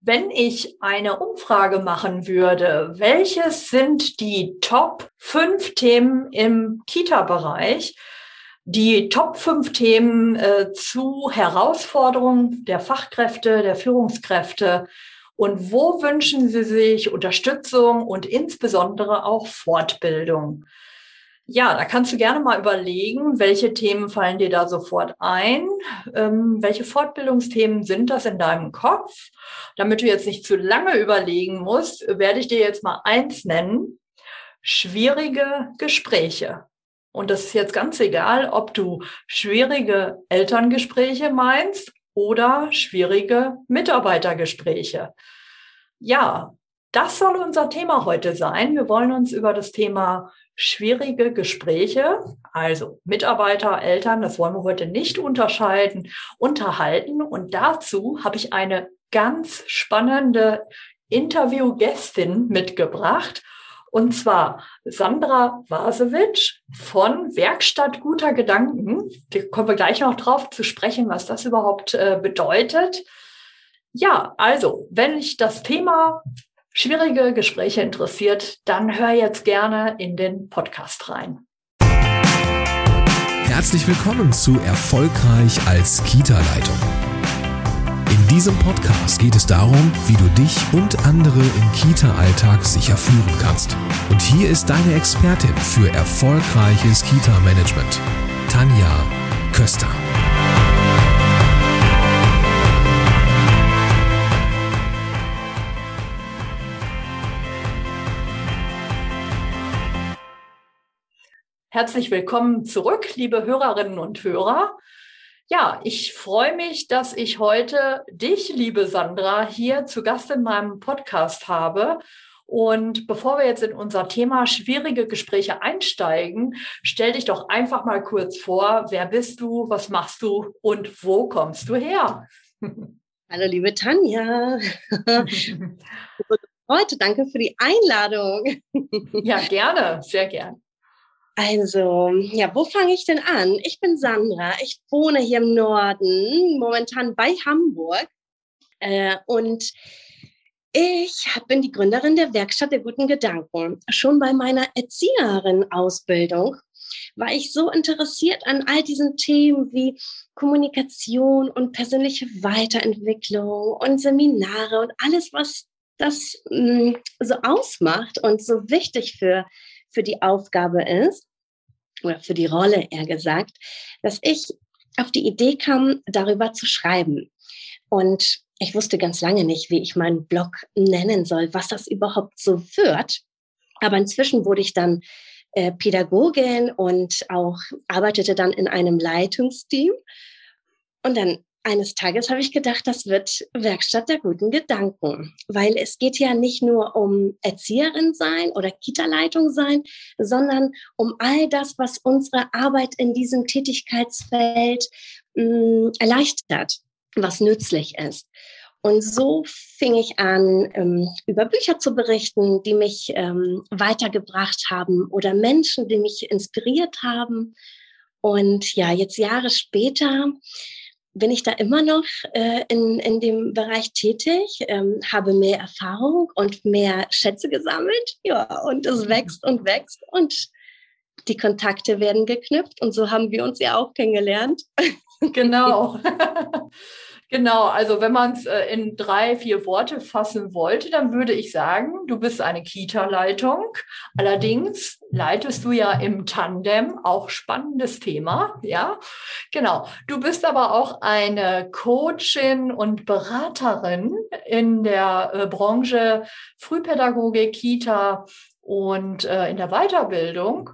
Wenn ich eine Umfrage machen würde, welches sind die Top 5 Themen im Kita-Bereich, die Top 5 Themen äh, zu Herausforderungen der Fachkräfte, der Führungskräfte und wo wünschen Sie sich Unterstützung und insbesondere auch Fortbildung? Ja, da kannst du gerne mal überlegen, welche Themen fallen dir da sofort ein? Ähm, welche Fortbildungsthemen sind das in deinem Kopf? Damit du jetzt nicht zu lange überlegen musst, werde ich dir jetzt mal eins nennen. Schwierige Gespräche. Und das ist jetzt ganz egal, ob du schwierige Elterngespräche meinst oder schwierige Mitarbeitergespräche. Ja, das soll unser Thema heute sein. Wir wollen uns über das Thema schwierige Gespräche, also Mitarbeiter, Eltern, das wollen wir heute nicht unterscheiden, unterhalten. Und dazu habe ich eine ganz spannende Interviewgästin mitgebracht. Und zwar Sandra Vasewitsch von Werkstatt guter Gedanken. Da kommen wir gleich noch drauf zu sprechen, was das überhaupt äh, bedeutet. Ja, also, wenn ich das Thema schwierige Gespräche interessiert, dann hör jetzt gerne in den Podcast rein. Herzlich willkommen zu Erfolgreich als Kita-Leitung. In diesem Podcast geht es darum, wie du dich und andere im Kita-Alltag sicher führen kannst. Und hier ist deine Expertin für erfolgreiches Kita-Management, Tanja Köster. Herzlich willkommen zurück, liebe Hörerinnen und Hörer. Ja, ich freue mich, dass ich heute dich, liebe Sandra, hier zu Gast in meinem Podcast habe. Und bevor wir jetzt in unser Thema schwierige Gespräche einsteigen, stell dich doch einfach mal kurz vor, wer bist du, was machst du und wo kommst du her? Hallo, liebe Tanja. Heute danke für die Einladung. Ja, gerne, sehr gern. Also, ja, wo fange ich denn an? Ich bin Sandra, ich wohne hier im Norden, momentan bei Hamburg. Äh, und ich bin die Gründerin der Werkstatt der guten Gedanken. Schon bei meiner Erzieherin-Ausbildung war ich so interessiert an all diesen Themen wie Kommunikation und persönliche Weiterentwicklung und Seminare und alles, was das mh, mm, so ausmacht und so wichtig für, für die Aufgabe ist oder für die Rolle eher gesagt, dass ich auf die Idee kam, darüber zu schreiben. Und ich wusste ganz lange nicht, wie ich meinen Blog nennen soll, was das überhaupt so wird. Aber inzwischen wurde ich dann äh, Pädagogin und auch arbeitete dann in einem Leitungsteam. Und dann eines Tages habe ich gedacht, das wird Werkstatt der guten Gedanken, weil es geht ja nicht nur um Erzieherin sein oder Kita-Leitung sein, sondern um all das, was unsere Arbeit in diesem Tätigkeitsfeld mh, mm, erleichtert, was nützlich ist. Und so fing ich an, ähm, über Bücher zu berichten, die mich ähm, weitergebracht haben oder Menschen, die mich inspiriert haben. Und ja, jetzt Jahre später bin ich da immer noch äh, in, in dem Bereich tätig, ähm, habe mehr Erfahrung und mehr Schätze gesammelt. Ja, und es mhm. wächst und wächst und die Kontakte werden geknüpft und so haben wir uns ja auch kennengelernt. Genau. Genau, also wenn man es äh, in drei, vier Worte fassen wollte, dann würde ich sagen, du bist eine Kita-Leitung. Allerdings leitest du ja im Tandem, auch spannendes Thema, ja. Genau. Du bist aber auch eine Coachin und Beraterin in der äh, Branche Frühpädagogik, Kita und äh, in der Weiterbildung.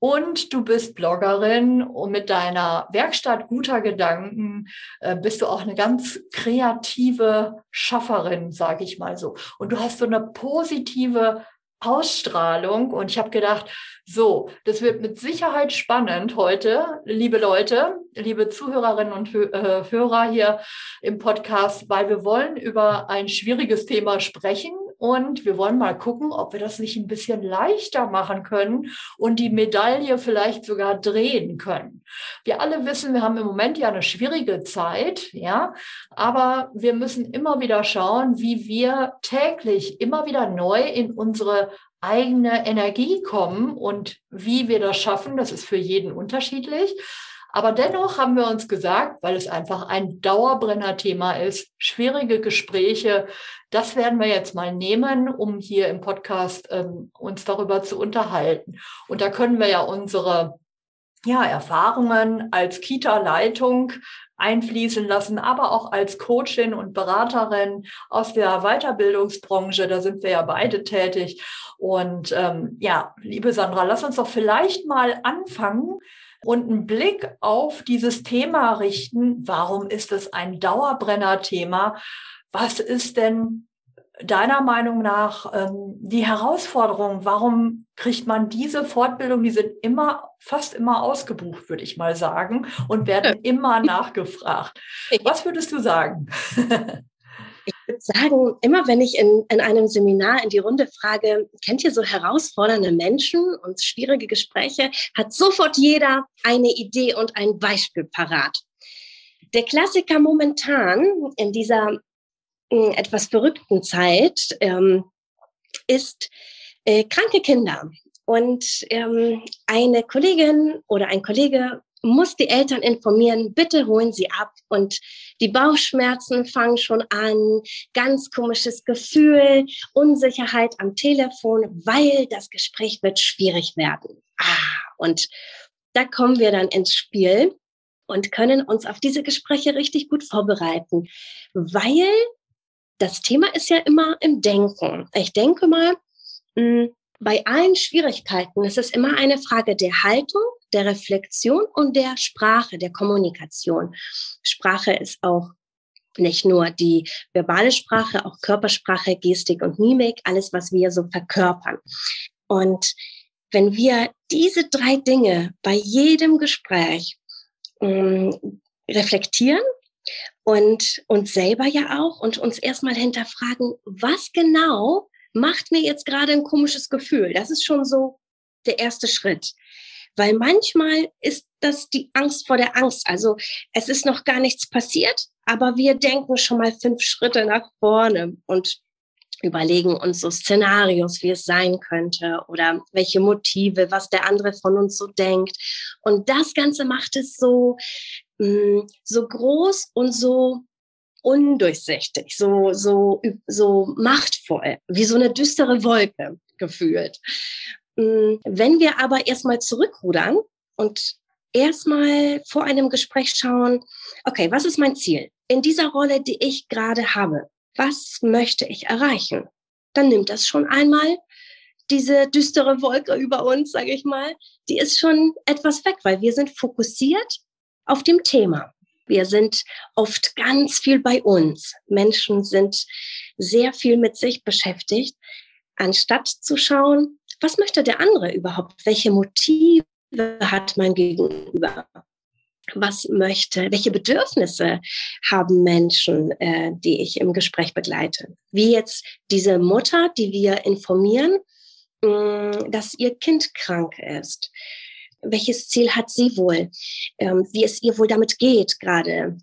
Und du bist Bloggerin und mit deiner Werkstatt guter Gedanken äh, bist du auch eine ganz kreative Schafferin, sage ich mal so. Und du hast so eine positive Ausstrahlung. Und ich habe gedacht, so, das wird mit Sicherheit spannend heute, liebe Leute, liebe Zuhörerinnen und äh, Hörer hier im Podcast, weil wir wollen über ein schwieriges Thema sprechen und wir wollen mal gucken, ob wir das nicht ein bisschen leichter machen können und die Medaille vielleicht sogar drehen können. Wir alle wissen, wir haben im Moment ja eine schwierige Zeit, ja, aber wir müssen immer wieder schauen, wie wir täglich immer wieder neu in unsere eigene Energie kommen und wie wir das schaffen, das ist für jeden unterschiedlich. Aber dennoch haben wir uns gesagt, weil es einfach ein Dauerbrenner-Thema ist, schwierige Gespräche, das werden wir jetzt mal nehmen, um hier im Podcast ähm, uns darüber zu unterhalten. Und da können wir ja unsere ja, Erfahrungen als Kita-Leitung einfließen lassen, aber auch als Coachin und Beraterin aus der Weiterbildungsbranche. Da sind wir ja beide tätig. Und ähm, ja, liebe Sandra, lass uns doch vielleicht mal anfangen und einen Blick auf dieses Thema richten. Warum ist es ein Dauerbrenner-Thema? Was ist denn deiner Meinung nach ähm, die Herausforderung? Warum kriegt man diese Fortbildung? Die sind immer, fast immer ausgebucht, würde ich mal sagen, und werden immer nachgefragt. Was würdest du sagen? Sagen, immer wenn ich in, in einem Seminar in die Runde frage, kennt ihr so herausfordernde Menschen und schwierige Gespräche, hat sofort jeder eine Idee und ein Beispiel parat. Der Klassiker momentan in dieser äh, etwas verrückten Zeit ähm, ist äh, kranke Kinder. Und ähm, eine Kollegin oder ein Kollege muss die Eltern informieren, bitte holen sie ab. Und die Bauchschmerzen fangen schon an, ganz komisches Gefühl, Unsicherheit am Telefon, weil das Gespräch wird schwierig werden. Ah, und da kommen wir dann ins Spiel und können uns auf diese Gespräche richtig gut vorbereiten, weil das Thema ist ja immer im Denken. Ich denke mal, hm, bei allen Schwierigkeiten ist es immer eine Frage der Haltung, der Reflexion und der Sprache, der Kommunikation. Sprache ist auch nicht nur die verbale Sprache, auch Körpersprache, Gestik und Mimik, alles, was wir so verkörpern. Und wenn wir diese drei Dinge bei jedem Gespräch ähm, reflektieren und uns selber ja auch und uns erstmal hinterfragen, was genau macht mir jetzt gerade ein komisches Gefühl? Das ist schon so der erste Schritt. Weil manchmal ist das die Angst vor der Angst. Also es ist noch gar nichts passiert, aber wir denken schon mal fünf Schritte nach vorne und überlegen uns so Szenarios, wie es sein könnte oder welche Motive, was der andere von uns so denkt. Und das Ganze macht es so, mm, so groß und so undurchsichtig, so, so, so machtvoll, wie so eine düstere Wolke gefühlt. Mm, wenn wir aber erstmal zurückrudern und erstmal vor einem Gespräch schauen, okay, was ist mein Ziel in dieser Rolle, die ich gerade habe? Was möchte ich erreichen? Dann nimmt das schon einmal diese düstere Wolke über uns, sage ich mal, die ist schon etwas weg, weil wir sind fokussiert auf dem Thema. Wir sind oft ganz viel bei uns. Menschen sind sehr viel mit sich beschäftigt, anstatt zu schauen, was möchte der andere überhaupt? Welche Motive hat mein Gegenüber? Was möchte, welche Bedürfnisse haben Menschen, äh, die ich im Gespräch begleite? Wie jetzt diese Mutter, die wir informieren, mh, mm, dass ihr Kind krank ist welches Ziel hat sie wohl, ähm, wie es ihr wohl damit geht gerade,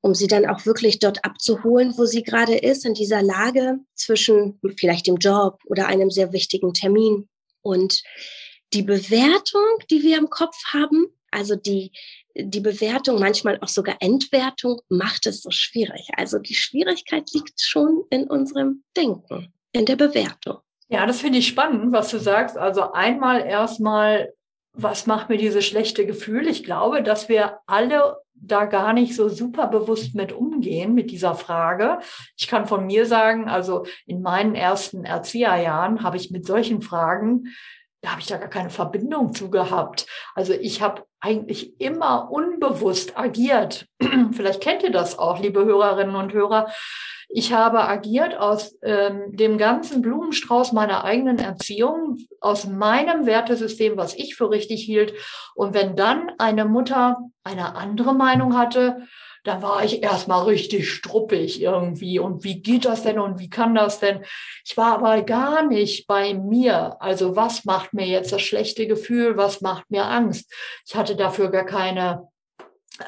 um sie dann auch wirklich dort abzuholen, wo sie gerade ist, in dieser Lage zwischen vielleicht dem Job oder einem sehr wichtigen Termin. Und die Bewertung, die wir im Kopf haben, also die, die Bewertung, manchmal auch sogar Entwertung, macht es so schwierig. Also die Schwierigkeit liegt schon in unserem Denken, in der Bewertung. Ja, das finde ich spannend, was du sagst. Also einmal erstmal was macht mir dieses schlechte Gefühl? Ich glaube, dass wir alle da gar nicht so super bewusst mit umgehen, mit dieser Frage. Ich kann von mir sagen, also in meinen ersten Erzieherjahren habe ich mit solchen Fragen, da habe ich da gar keine Verbindung zu gehabt. Also ich habe eigentlich immer unbewusst agiert. Vielleicht kennt ihr das auch, liebe Hörerinnen und Hörer. Ich habe agiert aus ähm, dem ganzen Blumenstrauß meiner eigenen Erziehung, aus meinem Wertesystem, was ich für richtig hielt. Und wenn dann eine Mutter eine andere Meinung hatte, da war ich erstmal richtig struppig irgendwie. Und wie geht das denn und wie kann das denn? Ich war aber gar nicht bei mir. Also was macht mir jetzt das schlechte Gefühl? Was macht mir Angst? Ich hatte dafür gar keine,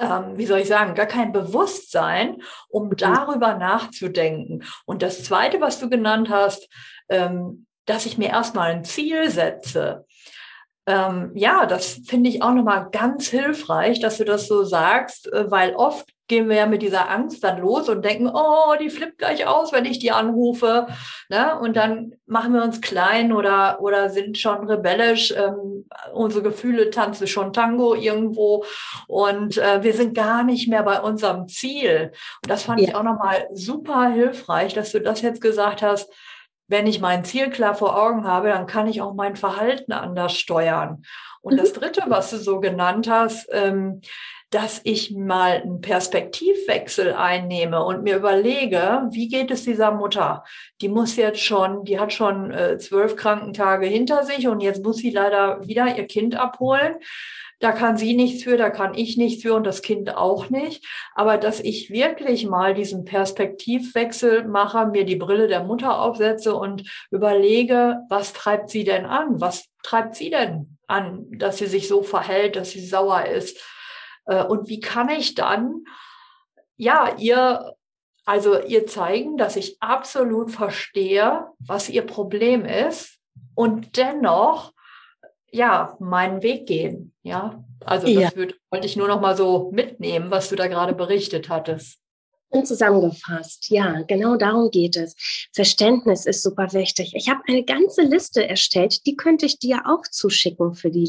ähm, wie soll ich sagen, gar kein Bewusstsein, um mhm. darüber nachzudenken. Und das Zweite, was du genannt hast, ähm, dass ich mir erstmal ein Ziel setze. Ähm, ja, das finde ich auch nochmal ganz hilfreich, dass du das so sagst, äh, weil oft gehen wir ja mit dieser Angst dann los und denken, oh, die flippt gleich aus, wenn ich die anrufe. Ne? Und dann machen wir uns klein oder, oder sind schon rebellisch. Ähm, unsere Gefühle tanzen schon Tango irgendwo und äh, wir sind gar nicht mehr bei unserem Ziel. Und das fand ja. ich auch nochmal super hilfreich, dass du das jetzt gesagt hast. Wenn ich mein Ziel klar vor Augen habe, dann kann ich auch mein Verhalten anders steuern. Und mhm. das Dritte, was du so genannt hast, ähm, dass ich mal einen Perspektivwechsel einnehme und mir überlege, wie geht es dieser Mutter? Die muss jetzt schon, die hat schon äh, zwölf Krankentage hinter sich und jetzt muss sie leider wieder ihr Kind abholen. Da kann sie nichts für, da kann ich nichts für und das Kind auch nicht. Aber dass ich wirklich mal diesen Perspektivwechsel mache, mir die Brille der Mutter aufsetze und überlege, was treibt sie denn an? Was treibt sie denn an, dass sie sich so verhält, dass sie sauer ist? Äh, und wie kann ich dann, ja, ihr, also ihr zeigen, dass ich absolut verstehe, was ihr Problem ist und dennoch, ja, meinen Weg gehen. Ja, also das ja. Würd, wollte ich nur noch mal so mitnehmen, was du da gerade berichtet hattest. Und zusammengefasst, ja, genau darum geht es. Verständnis ist super wichtig. Ich habe eine ganze Liste erstellt, die könnte ich dir auch zuschicken für die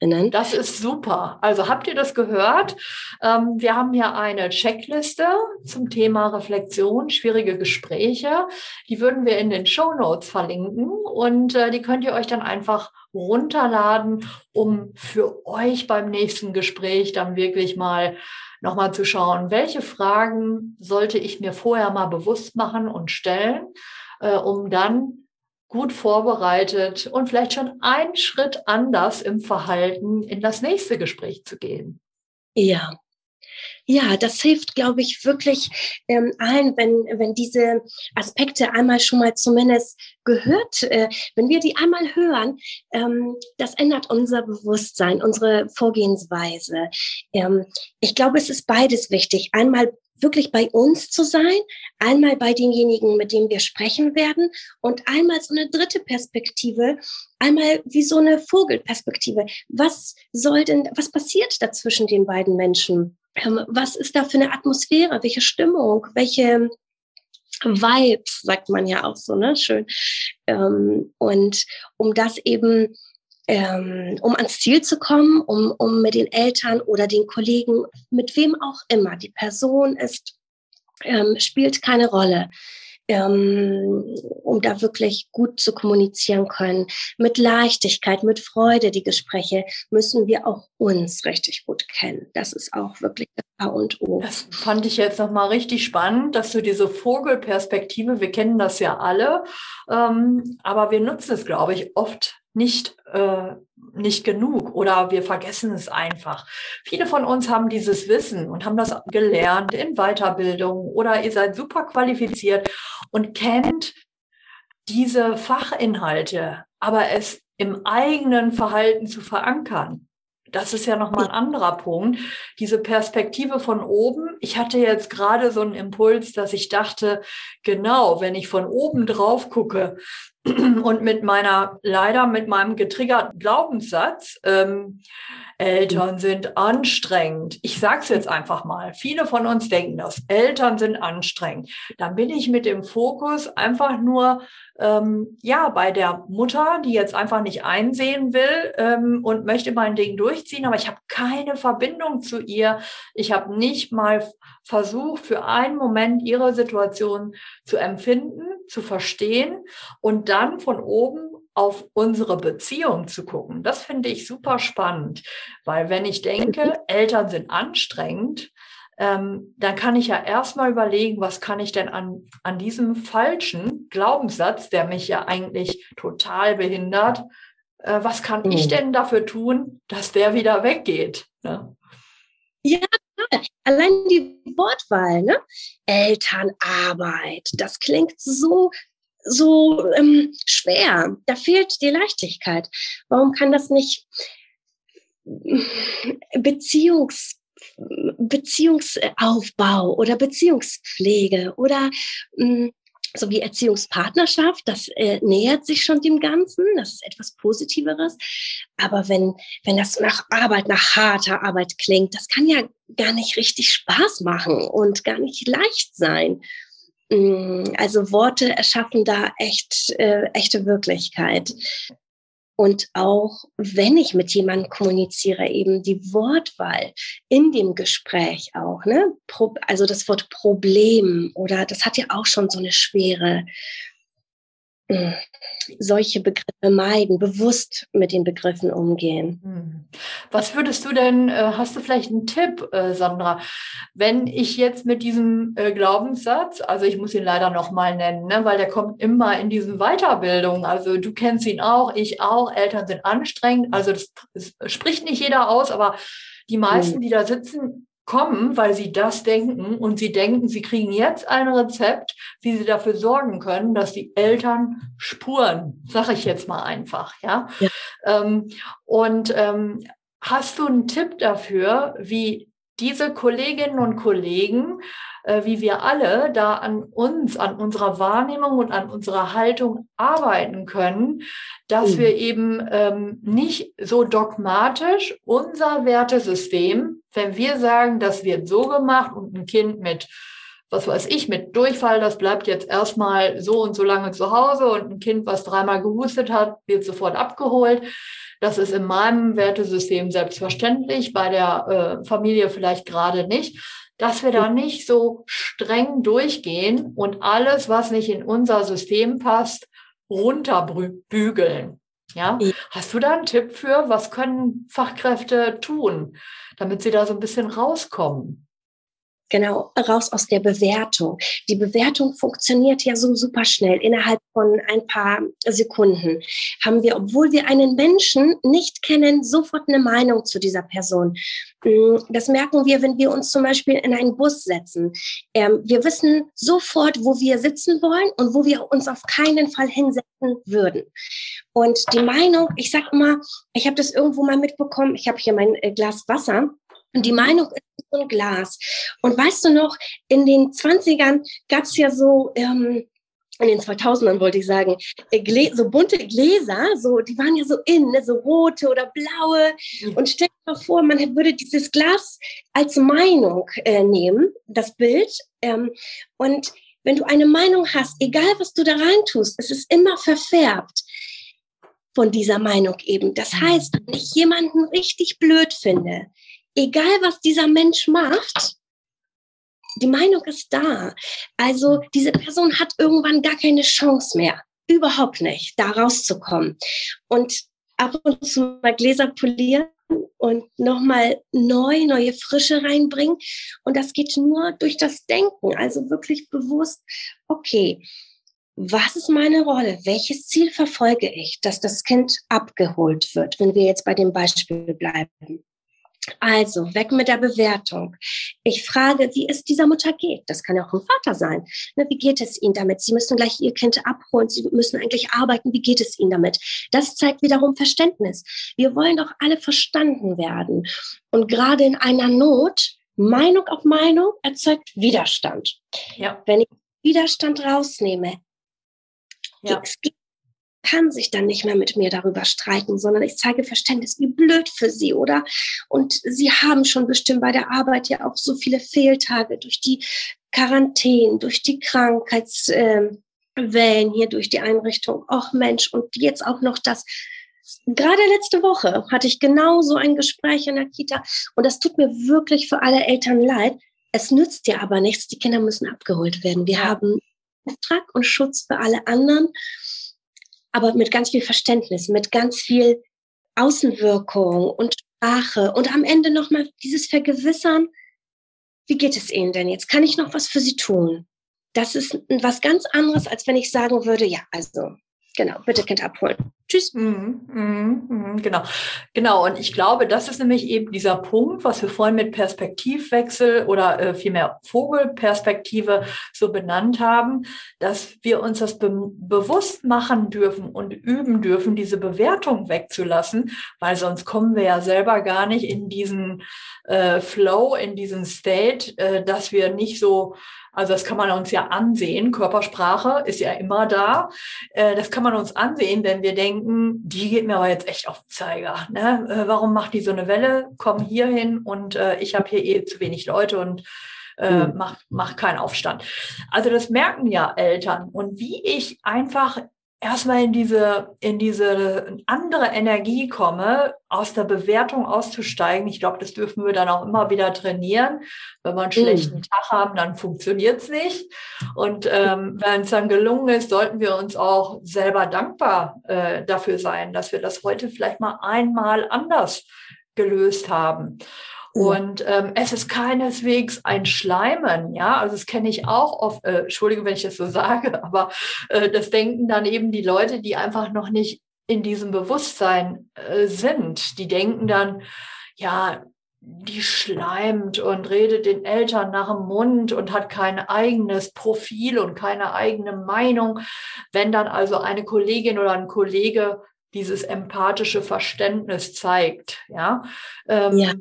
Leserinnen. Das ist super. Also habt ihr das gehört? Ähm, wir haben hier eine Checkliste zum Thema Reflexion, schwierige Gespräche. Die würden wir in den Show Notes verlinken und äh, die könnt ihr euch dann einfach runterladen, um für euch beim nächsten Gespräch dann wirklich mal nochmal zu schauen, welche Fragen sollte ich mir vorher mal bewusst machen und stellen, äh, um dann gut vorbereitet und vielleicht schon einen Schritt anders im Verhalten in das nächste Gespräch zu gehen. Ja, ja, das hilft, glaube ich, wirklich ähm, allen, wenn, wenn diese Aspekte einmal schon mal zumindest gehört, äh, wenn wir die einmal hören, ähm, das ändert unser Bewusstsein, unsere Vorgehensweise. Ähm, ich glaube, es ist beides wichtig. Einmal wirklich bei uns zu sein, einmal bei denjenigen, mit denen wir sprechen werden und einmal so eine dritte Perspektive, einmal wie so eine Vogelperspektive. Was soll denn, was passiert da zwischen den beiden Menschen? Ähm, was ist da für eine Atmosphäre, welche Stimmung, welche Vibes, sagt man ja auch so, ne? Schön. Ähm, und um das eben, ähm, um ans Ziel zu kommen, um, um mit den Eltern oder den Kollegen, mit wem auch immer, die Person ist, ähm, spielt keine Rolle ähm, um da wirklich gut zu kommunizieren können. Mit Leichtigkeit, mit Freude die Gespräche müssen wir auch uns richtig gut kennen. Das ist auch wirklich A und O. Das fand ich jetzt nochmal richtig spannend, dass du diese Vogelperspektive, wir kennen das ja alle, ähm, aber wir nutzen es, glaube ich, oft nicht, äh, nicht genug oder wir vergessen es einfach. Viele von uns haben dieses Wissen und haben das gelernt in Weiterbildung oder ihr seid super qualifiziert und kennt diese Fachinhalte, aber es im eigenen Verhalten zu verankern. Das ist ja nochmal ein anderer Punkt. Diese Perspektive von oben. Ich hatte jetzt gerade so einen Impuls, dass ich dachte, genau, wenn ich von oben drauf gucke, und mit meiner, leider mit meinem getriggerten Glaubenssatz, ähm, Eltern sind anstrengend. Ich sag's jetzt einfach mal. Viele von uns denken das. Eltern sind anstrengend. Dann bin ich mit dem Fokus einfach nur ähm, ja bei der Mutter, die jetzt einfach nicht einsehen will ähm, und möchte mein Ding durchziehen, aber ich habe keine Verbindung zu ihr. Ich habe nicht mal versucht, für einen Moment ihre Situation zu empfinden, zu verstehen und dann von oben auf unsere Beziehung zu gucken. Das finde ich super spannend, weil wenn ich denke, Eltern sind anstrengend, ähm, dann kann ich ja erstmal überlegen, was kann ich denn an, an diesem falschen Glaubenssatz, der mich ja eigentlich total behindert, äh, was kann mhm. ich denn dafür tun, dass der wieder weggeht? Ne? Ja. Allein die Wortwahl, ne? Elternarbeit, das klingt so so ähm, schwer. Da fehlt die Leichtigkeit. Warum kann das nicht Beziehungs Beziehungsaufbau oder Beziehungspflege oder mh, so wie Erziehungspartnerschaft, das äh, nähert sich schon dem Ganzen, das ist etwas Positiveres. Aber wenn, wenn das nach Arbeit, nach harter Arbeit klingt, das kann ja gar nicht richtig Spaß machen und gar nicht leicht sein. Also Worte erschaffen da echt äh, echte Wirklichkeit. Und auch wenn ich mit jemandem kommuniziere, eben die Wortwahl in dem Gespräch auch, ne? Also das Wort Problem oder das hat ja auch schon so eine Schwere solche Begriffe meiden, bewusst mit den Begriffen umgehen. Hm. Was würdest du denn, äh, hast du vielleicht einen Tipp, äh, Sandra, wenn ich jetzt mit diesem äh, Glaubenssatz, also ich muss ihn leider nochmal nennen, ne, weil der kommt immer in diesen Weiterbildungen, also du kennst ihn auch, ich auch, Eltern sind anstrengend, also das, das spricht nicht jeder aus, aber die meisten, hm. die da sitzen, kommen, weil sie das denken und sie denken, sie kriegen jetzt ein Rezept, wie sie dafür sorgen können, dass die Eltern spuren, sage ich jetzt mal einfach, ja. ja. Ähm, und ähm, hast du einen Tipp dafür, wie diese Kolleginnen und Kollegen, äh, wie wir alle da an uns, an unserer Wahrnehmung und an unserer Haltung arbeiten können, dass mhm. wir eben ähm, nicht so dogmatisch unser Wertesystem, wenn wir sagen, das wird so gemacht und ein Kind mit was weiß ich, mit Durchfall, das bleibt jetzt erstmal so und so lange zu Hause und ein Kind, was dreimal gehustet hat, wird sofort abgeholt. Das ist in meinem Wertesystem selbstverständlich, bei der äh, Familie vielleicht gerade nicht, dass wir da nicht so streng durchgehen und alles, was nicht in unser System passt, runterbügeln. Ja? Hast du da einen Tipp für, was können Fachkräfte tun, damit sie da so ein bisschen rauskommen? Genau, raus aus der Bewertung. Die Bewertung funktioniert ja so super schnell. Innerhalb von ein paar Sekunden haben wir, obwohl wir einen Menschen nicht kennen, sofort eine Meinung zu dieser Person. Mm, das merken wir, wenn wir uns zum Beispiel in einen Bus setzen. Ähm, wir wissen sofort, wo wir sitzen wollen und wo wir uns auf keinen Fall hinsetzen würden. Und die Meinung, ich sag immer, ich habe das irgendwo mal mitbekommen, ich habe hier mein äh, Glas Wasser und die Meinung ist so ein Glas. Und weißt du noch, in den 20ern gab es ja so, ähm, in den 2000ern wollte ich sagen, äh, so bunte Gläser, so, die waren ja so in, ne, so rote oder blaue. Und stell dir mal vor, man würde dieses Glas als Meinung äh, nehmen, das Bild. Ähm, und wenn du eine Meinung hast, egal was du da rein tust, es ist immer verfärbt von dieser Meinung eben. Das mhm. heißt, wenn ich jemanden richtig blöd finde, egal was dieser Mensch macht, die Meinung ist da. Also diese Person hat irgendwann gar keine Chance mehr. Überhaupt nicht, da rauszukommen. Und ab und zu mal Gläser polieren und nochmal neu, neue Frische reinbringen. Und das geht nur durch das Denken. Also wirklich bewusst, okay, was ist meine Rolle? Welches Ziel verfolge ich, dass das Kind abgeholt wird, wenn wir jetzt bei dem Beispiel bleiben? Also, weg mit der Bewertung. Ich frage, wie es dieser Mutter geht. Das kann ja auch ein Vater sein. Ne, wie geht es Ihnen damit? Sie müssen gleich Ihr Kind abholen. Sie müssen eigentlich arbeiten. Wie geht es Ihnen damit? Das zeigt wiederum Verständnis. Wir wollen doch alle verstanden werden. Und gerade in einer Not, Meinung auf Meinung erzeugt Widerstand. Ja. Wenn ich Widerstand rausnehme, ja. es geht kann sich dann nicht mehr mit mir darüber streiten, sondern ich zeige Verständnis, wie blöd für sie, oder? Und sie haben schon bestimmt bei der Arbeit ja auch so viele Fehltage durch die Quarantäne, durch die Krankheitswellen hier durch die Einrichtung. Och Mensch, und jetzt auch noch das. Gerade letzte Woche hatte ich genau so ein Gespräch in der Kita und das tut mir wirklich für alle Eltern leid. Es nützt dir aber nichts, die Kinder müssen abgeholt werden. Wir haben Auftrag und Schutz für alle anderen aber mit ganz viel Verständnis, mit ganz viel Außenwirkung und Sprache und am Ende nochmal dieses Vergewissern, wie geht es Ihnen denn jetzt? Kann ich noch was für Sie tun? Das ist was ganz anderes, als wenn ich sagen würde, ja, also genau, bitte Kind abholen. Tschüss. Mhm, mhm, mhm, genau, genau. Und ich glaube, das ist nämlich eben dieser Punkt, was wir vorhin mit Perspektivwechsel oder äh, vielmehr Vogelperspektive so benannt haben, dass wir uns das be bewusst machen dürfen und üben dürfen, diese Bewertung wegzulassen, weil sonst kommen wir ja selber gar nicht in diesen äh, Flow, in diesen State, äh, dass wir nicht so also das kann man uns ja ansehen. Körpersprache ist ja immer da. Äh, das kann man uns ansehen, wenn wir denken, die geht mir aber jetzt echt auf den Zeiger. Ne? Äh, warum macht die so eine Welle? Komm hier hin und äh, ich habe hier eh zu wenig Leute und äh, mhm. mach, mach keinen Aufstand. Also das merken ja Eltern. Und wie ich einfach erstmal in diese, in diese andere Energie komme, aus der Bewertung auszusteigen. Ich glaube, das dürfen wir dann auch immer wieder trainieren. Wenn wir einen mhm. schlechten Tag haben, dann funktioniert es nicht. Und ähm, wenn es dann gelungen ist, sollten wir uns auch selber dankbar äh, dafür sein, dass wir das heute vielleicht mal einmal anders gelöst haben. Und ähm, es ist keineswegs ein Schleimen, ja, also das kenne ich auch oft, äh, Entschuldigung, wenn ich das so sage, aber äh, das denken dann eben die Leute, die einfach noch nicht in diesem Bewusstsein äh, sind. Die denken dann, ja, die schleimt und redet den Eltern nach dem Mund und hat kein eigenes Profil und keine eigene Meinung. Wenn dann also eine Kollegin oder ein Kollege dieses empathische Verständnis zeigt, ja, ähm, ja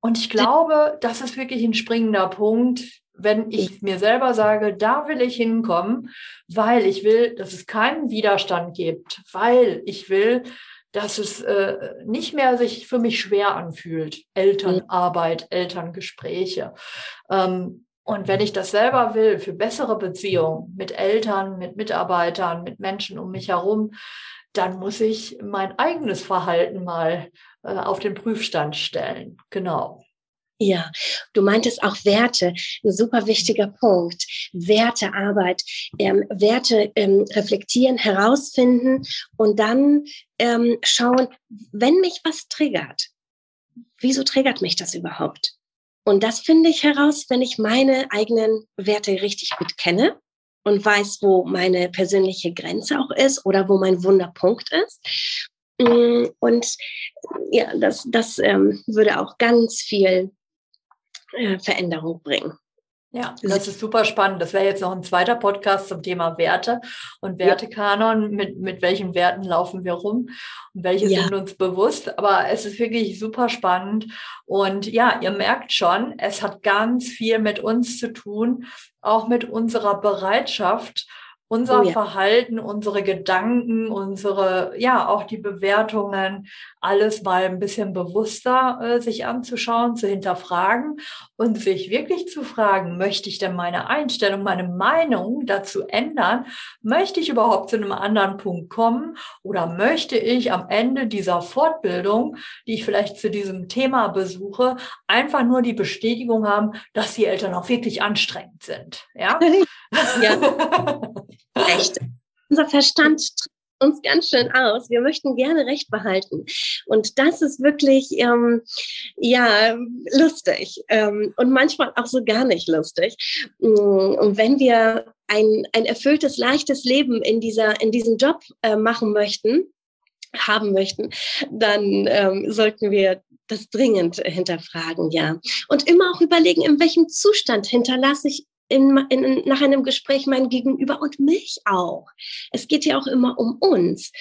und ich glaube, das ist wirklich ein springender Punkt, wenn ich mir selber sage, da will ich hinkommen, weil ich will, dass es keinen Widerstand gibt, weil ich will, dass es äh, nicht mehr sich für mich schwer anfühlt. Elternarbeit, Elterngespräche. Ähm, und wenn ich das selber will, für bessere Beziehungen mit Eltern, mit Mitarbeitern, mit Menschen um mich herum, dann muss ich mein eigenes Verhalten mal äh, auf den Prüfstand stellen. Genau. Ja, du meintest auch Werte, ein super wichtiger Punkt. Wertearbeit, ähm, Werte ähm, reflektieren, herausfinden und dann ähm, schauen, wenn mich was triggert, wieso triggert mich das überhaupt? Und das finde ich heraus, wenn ich meine eigenen Werte richtig gut kenne und weiß, wo meine persönliche Grenze auch ist oder wo mein Wunderpunkt ist. Mm, und ja, das, das ähm, würde auch ganz viel äh, Veränderung bringen. Ja, das ist super spannend. Das wäre jetzt noch ein zweiter Podcast zum Thema Werte und Wertekanon. Mit, mit welchen Werten laufen wir rum und welche ja. sind uns bewusst? Aber es ist wirklich super spannend. Und ja, ihr merkt schon, es hat ganz viel mit uns zu tun, auch mit unserer Bereitschaft, unser oh ja. Verhalten, unsere Gedanken, unsere, ja, auch die Bewertungen, alles mal ein bisschen bewusster äh, sich anzuschauen, zu hinterfragen und sich wirklich zu fragen, möchte ich denn meine Einstellung, meine Meinung dazu ändern? Möchte ich überhaupt zu einem anderen Punkt kommen? Oder möchte ich am Ende dieser Fortbildung, die ich vielleicht zu diesem Thema besuche, einfach nur die Bestätigung haben, dass die Eltern auch wirklich anstrengend sind? Ja. ja. Recht. Unser Verstand tritt uns ganz schön aus. Wir möchten gerne Recht behalten. Und das ist wirklich, ähm, ja, lustig. Ähm, und manchmal auch so gar nicht lustig. Mm, und wenn wir ein, ein erfülltes, leichtes Leben in dieser, in diesem Job äh, machen möchten, haben möchten, dann ähm, sollten wir das dringend hinterfragen, ja. Und immer auch überlegen, in welchem Zustand hinterlasse ich in, in, nach einem Gespräch mein Gegenüber und mich auch. Es geht ja auch immer um uns.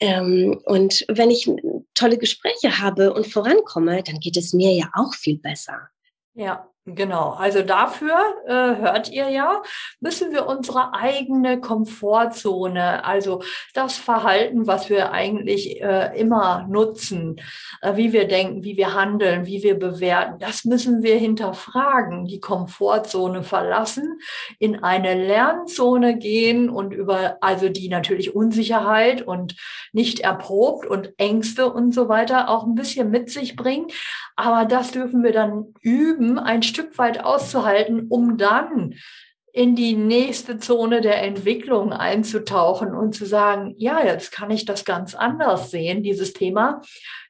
Ähm, und wenn ich tolle Gespräche habe und vorankomme, dann geht es mir ja auch viel besser. Ja, Genau, also dafür äh, hört ihr ja, müssen wir unsere eigene Komfortzone, also das Verhalten, was wir eigentlich äh, immer nutzen, äh, wie wir denken, wie wir handeln, wie wir bewerten, das müssen wir hinterfragen, die Komfortzone verlassen, in eine Lernzone gehen und über, also die natürlich Unsicherheit und nicht erprobt und Ängste und so weiter auch ein bisschen mit sich bringen. Aber das dürfen wir dann üben, ein Stück weit auszuhalten, um dann in die nächste Zone der Entwicklung einzutauchen und zu sagen, ja, jetzt kann ich das ganz anders sehen, dieses Thema.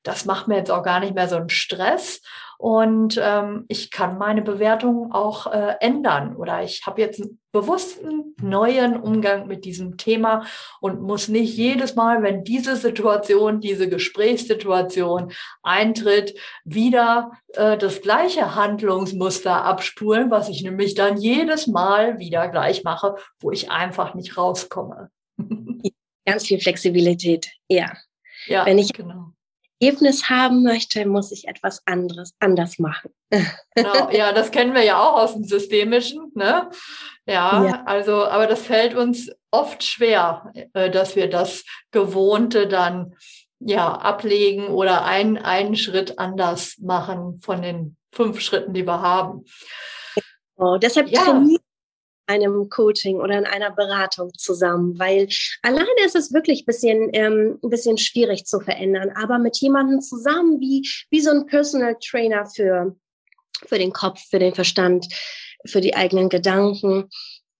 Das macht mir jetzt auch gar nicht mehr so einen Stress. Und ähm, ich kann meine Bewertung auch äh, ändern oder ich habe jetzt einen bewussten neuen Umgang mit diesem Thema und muss nicht jedes Mal, wenn diese Situation, diese Gesprächssituation eintritt, wieder äh, das gleiche Handlungsmuster abspulen, was ich nämlich dann jedes Mal wieder gleich mache, wo ich einfach nicht rauskomme. Ganz viel Flexibilität, ja. Ja, wenn ich genau. Ergebnis haben möchte, muss ich etwas anderes anders machen. Genau, ja, das kennen wir ja auch aus dem Systemischen, ne? Ja, ja, also, aber das fällt uns oft schwer, äh, dass wir das Gewohnte dann ja ablegen oder einen, einen Schritt anders machen von den fünf Schritten, die wir haben. Genau, deshalb ja. trainieren einem Coaching oder in einer Beratung zusammen, weil alleine ist es wirklich ein bisschen, ähm, ein bisschen schwierig zu verändern, aber mit jemandem zusammen, wie, wie so ein Personal Trainer für, für den Kopf, für den Verstand, für die eigenen Gedanken,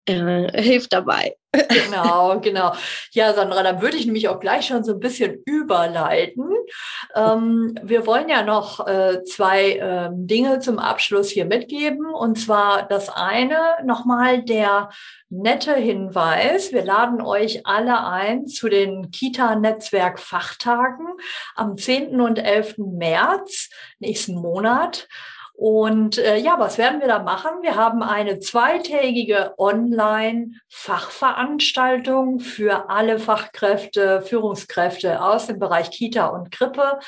äh, hilft dabei. Genau, genau. Ja, Sandra, dann würde ich nämlich auch gleich schon so ein bisschen überleiten. Ähm, wir wollen ja noch äh, zwei ähm, Dinge zum Abschluss hier mitgeben. Und zwar das eine nochmal der nette Hinweis. Wir laden euch alle ein zu den Kita-Netzwerk-Fachtagen am 10. und 11. März nächsten Monat. Und äh, ja, was werden wir da machen? Wir haben eine zweitägige Online-Fachveranstaltung für alle Fachkräfte, Führungskräfte aus dem Bereich Kita und Krippe.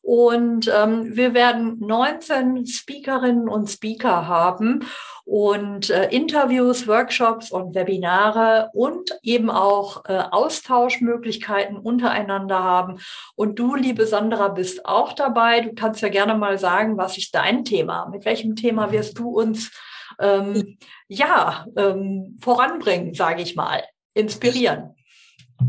Und ähm, wir werden 19 Speakerinnen und Speaker haben und äh, Interviews, Workshops und Webinare und eben auch äh, Austauschmöglichkeiten untereinander haben. Und du, liebe Sandra, bist auch dabei. Du kannst ja gerne mal sagen, was ist dein Thema? Mit welchem Thema wirst du uns ähm, ja ähm, voranbringen, sage ich mal, inspirieren?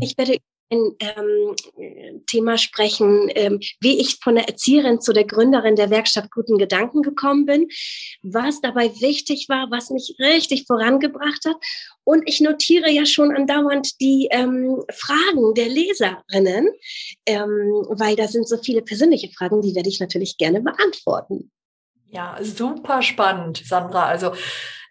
Ich werde ein ähm, Thema sprechen, ähm, wie ich von der Erzieherin zu der Gründerin der Werkstatt Guten Gedanken gekommen bin, was dabei wichtig war, was mich richtig vorangebracht hat. Und ich notiere ja schon andauernd die ähm, Fragen der Leserinnen, ähm, weil da sind so viele persönliche Fragen, die werde ich natürlich gerne beantworten. Ja, super spannend, Sandra. Also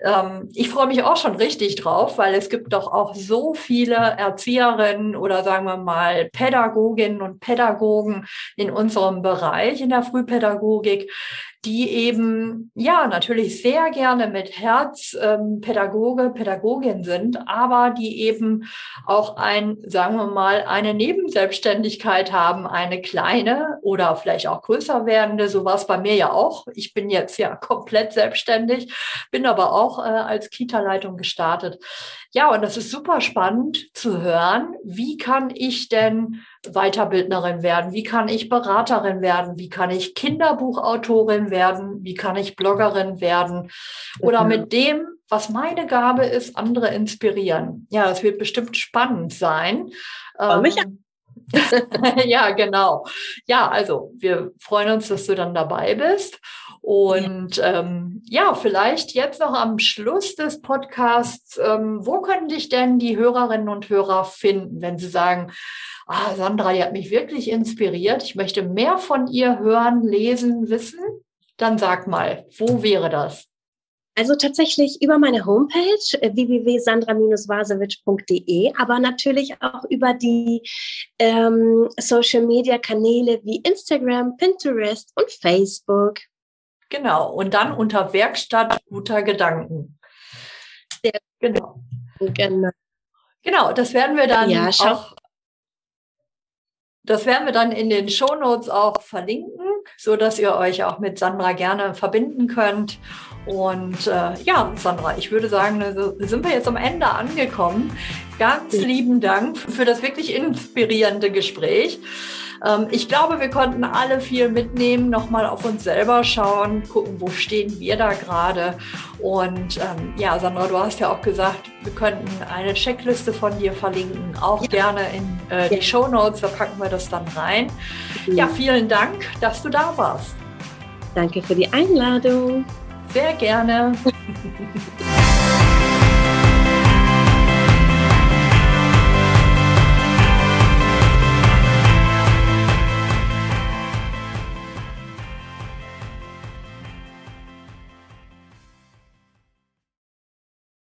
ähm, ich freue mich auch schon richtig drauf, weil es gibt doch auch so viele Erzieherinnen oder sagen wir mal Pädagoginnen und Pädagogen in unserem Bereich in der Frühpädagogik, die eben ja natürlich sehr gerne mit Herz ähm, Pädagoge, Pädagogin sind, aber die eben auch ein, sagen wir mal, eine Nebenselbstständigkeit haben, eine kleine oder vielleicht auch größer werdende. So war es bei mir ja auch. Ich bin jetzt ja komplett selbstständig, bin aber auch äh, als Kita-Leitung gestartet. Ja, und das ist super spannend zu hören. Wie kann ich denn Weiterbildnerin werden? Wie kann ich Beraterin werden? Wie kann ich Kinderbuchautorin werden? Wie kann ich Bloggerin werden? Oder mit dem, was meine Gabe ist, andere inspirieren. Ja, es wird bestimmt spannend sein. Ähm, ja, genau. Ja, also wir freuen uns, dass du dann dabei bist. Und ja. Ähm, ja, vielleicht jetzt noch am Schluss des Podcasts, ähm, wo können dich denn die Hörerinnen und Hörer finden, wenn sie sagen, ah, Sandra, die hat mich wirklich inspiriert, ich möchte mehr von ihr hören, lesen, wissen? Dann sag mal, wo wäre das? Also tatsächlich über meine Homepage äh, www.sandra-vasewitsch.de, aber natürlich auch über die ähm, Social-Media-Kanäle wie Instagram, Pinterest und Facebook. Genau. Und dann unter Werkstatt guter Gedanken. Sehr genau. Genau. Genau, das werden wir dann ja, auch. Das werden wir dann in den Shownotes auch verlinken, so dass ihr euch auch mit Sandra gerne verbinden könnt. Und äh, ja, Sandra, ich würde sagen, sind wir jetzt am Ende angekommen. Ganz lieben Dank für das wirklich inspirierende Gespräch. Ähm, ich glaube, wir konnten alle viel mitnehmen, nochmal auf uns selber schauen, gucken, wo stehen wir da gerade. Und ähm, ja, Sandra, du hast ja auch gesagt, wir könnten eine Checkliste von dir verlinken, auch ja. gerne in äh, die ja. Show Notes, da packen wir das dann rein. Mhm. Ja, vielen Dank, dass du da warst. Danke für die Einladung. Sehr gerne.